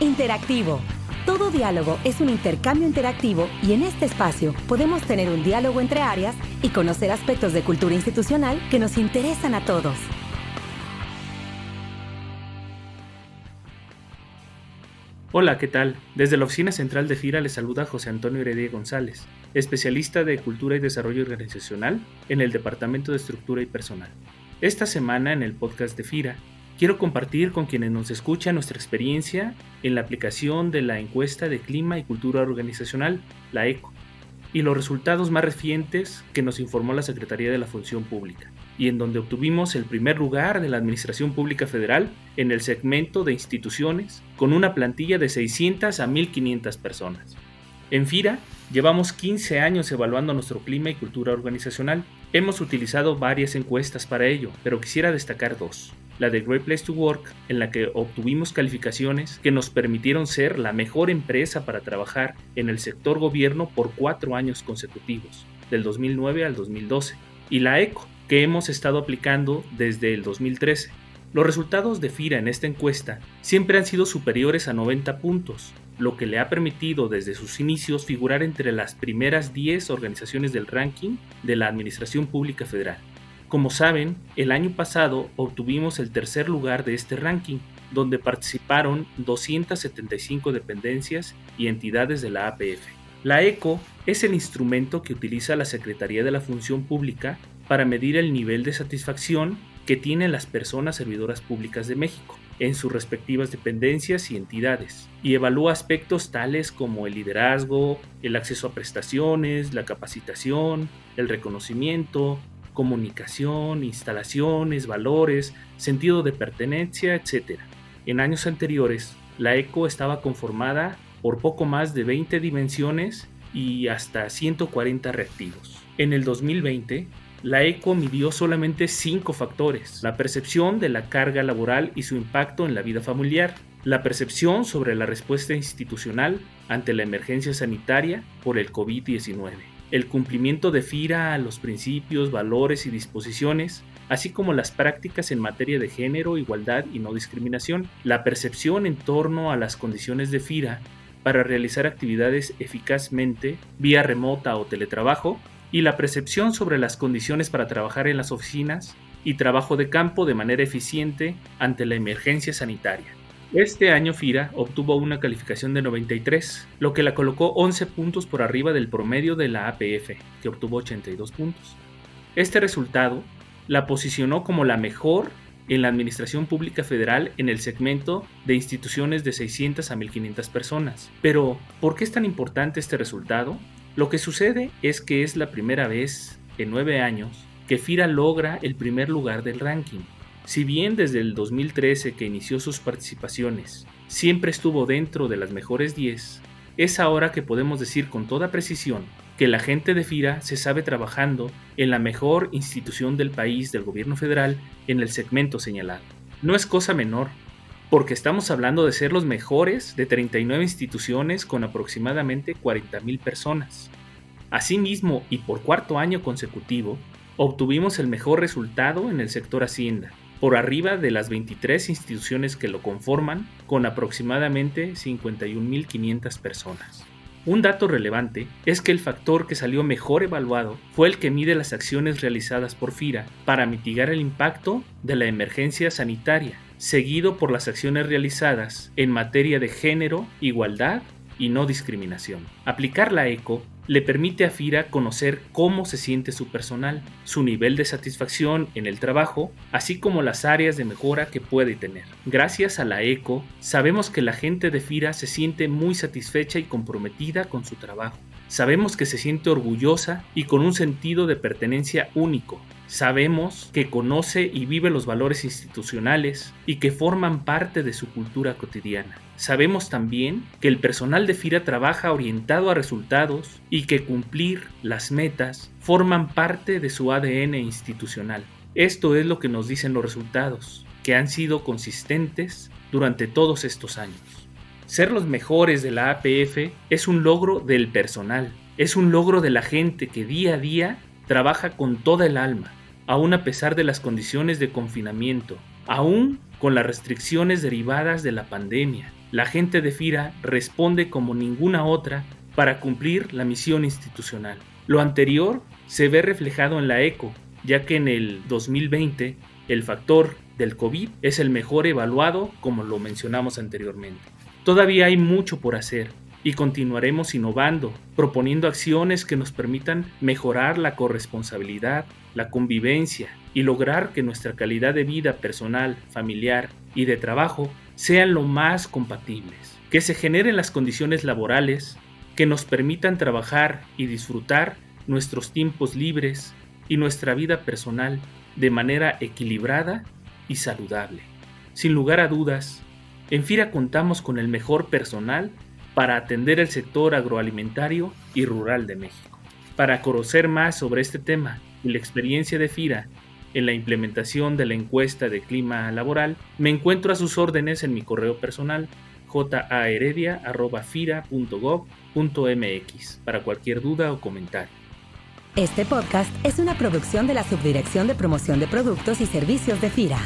Interactivo. Todo diálogo es un intercambio interactivo y en este espacio podemos tener un diálogo entre áreas y conocer aspectos de cultura institucional que nos interesan a todos. Hola, ¿qué tal? Desde la oficina central de FIRA les saluda José Antonio Heredia González, especialista de Cultura y Desarrollo Organizacional en el Departamento de Estructura y Personal. Esta semana en el podcast de FIRA Quiero compartir con quienes nos escuchan nuestra experiencia en la aplicación de la encuesta de clima y cultura organizacional, la ECO, y los resultados más recientes que nos informó la Secretaría de la Función Pública, y en donde obtuvimos el primer lugar de la Administración Pública Federal en el segmento de instituciones, con una plantilla de 600 a 1500 personas. En FIRA llevamos 15 años evaluando nuestro clima y cultura organizacional. Hemos utilizado varias encuestas para ello, pero quisiera destacar dos la de Great Place to Work, en la que obtuvimos calificaciones que nos permitieron ser la mejor empresa para trabajar en el sector gobierno por cuatro años consecutivos, del 2009 al 2012, y la ECO, que hemos estado aplicando desde el 2013. Los resultados de FIRA en esta encuesta siempre han sido superiores a 90 puntos, lo que le ha permitido desde sus inicios figurar entre las primeras 10 organizaciones del ranking de la Administración Pública Federal. Como saben, el año pasado obtuvimos el tercer lugar de este ranking, donde participaron 275 dependencias y entidades de la APF. La ECO es el instrumento que utiliza la Secretaría de la Función Pública para medir el nivel de satisfacción que tienen las personas servidoras públicas de México en sus respectivas dependencias y entidades, y evalúa aspectos tales como el liderazgo, el acceso a prestaciones, la capacitación, el reconocimiento, comunicación, instalaciones, valores, sentido de pertenencia, etc. En años anteriores, la ECO estaba conformada por poco más de 20 dimensiones y hasta 140 reactivos. En el 2020, la ECO midió solamente 5 factores, la percepción de la carga laboral y su impacto en la vida familiar, la percepción sobre la respuesta institucional ante la emergencia sanitaria por el COVID-19, el cumplimiento de FIRA a los principios, valores y disposiciones, así como las prácticas en materia de género, igualdad y no discriminación, la percepción en torno a las condiciones de FIRA para realizar actividades eficazmente vía remota o teletrabajo, y la percepción sobre las condiciones para trabajar en las oficinas y trabajo de campo de manera eficiente ante la emergencia sanitaria. Este año FIRA obtuvo una calificación de 93, lo que la colocó 11 puntos por arriba del promedio de la APF, que obtuvo 82 puntos. Este resultado la posicionó como la mejor en la Administración Pública Federal en el segmento de instituciones de 600 a 1500 personas. Pero, ¿por qué es tan importante este resultado? Lo que sucede es que es la primera vez en nueve años que FIRA logra el primer lugar del ranking. Si bien desde el 2013 que inició sus participaciones siempre estuvo dentro de las mejores 10, es ahora que podemos decir con toda precisión que la gente de FIRA se sabe trabajando en la mejor institución del país del gobierno federal en el segmento señalado. No es cosa menor, porque estamos hablando de ser los mejores de 39 instituciones con aproximadamente 40.000 personas. Asimismo, y por cuarto año consecutivo, obtuvimos el mejor resultado en el sector Hacienda, por arriba de las 23 instituciones que lo conforman, con aproximadamente 51.500 personas. Un dato relevante es que el factor que salió mejor evaluado fue el que mide las acciones realizadas por FIRA para mitigar el impacto de la emergencia sanitaria, seguido por las acciones realizadas en materia de género, igualdad y no discriminación. Aplicar la ECO le permite a FIRA conocer cómo se siente su personal, su nivel de satisfacción en el trabajo, así como las áreas de mejora que puede tener. Gracias a la ECO, sabemos que la gente de FIRA se siente muy satisfecha y comprometida con su trabajo. Sabemos que se siente orgullosa y con un sentido de pertenencia único, Sabemos que conoce y vive los valores institucionales y que forman parte de su cultura cotidiana. Sabemos también que el personal de FIRA trabaja orientado a resultados y que cumplir las metas forman parte de su ADN institucional. Esto es lo que nos dicen los resultados, que han sido consistentes durante todos estos años. Ser los mejores de la APF es un logro del personal, es un logro de la gente que día a día trabaja con toda el alma aún a pesar de las condiciones de confinamiento, aún con las restricciones derivadas de la pandemia. la gente de FIRA responde como ninguna otra para cumplir la misión institucional. Lo anterior se ve reflejado en la ECO, ya que en el 2020 el factor del COVID es el mejor evaluado como lo mencionamos anteriormente. Todavía hay mucho por hacer y continuaremos innovando, proponiendo acciones que nos permitan mejorar la corresponsabilidad, la convivencia y lograr que nuestra calidad de vida personal, familiar y de trabajo sean lo más compatibles, que se generen las condiciones laborales que nos permitan trabajar y disfrutar nuestros tiempos libres y nuestra vida personal de manera equilibrada y saludable. Sin lugar a dudas, en FIRA contamos con el mejor personal para atender el sector agroalimentario y rural de México. Para conocer más sobre este tema y la experiencia de FIRA en la implementación de la encuesta de clima laboral, me encuentro a sus órdenes en mi correo personal jaheredia.fira.gov.mx para cualquier duda o comentario. Este podcast es una producción de la Subdirección de Promoción de Productos y Servicios de FIRA.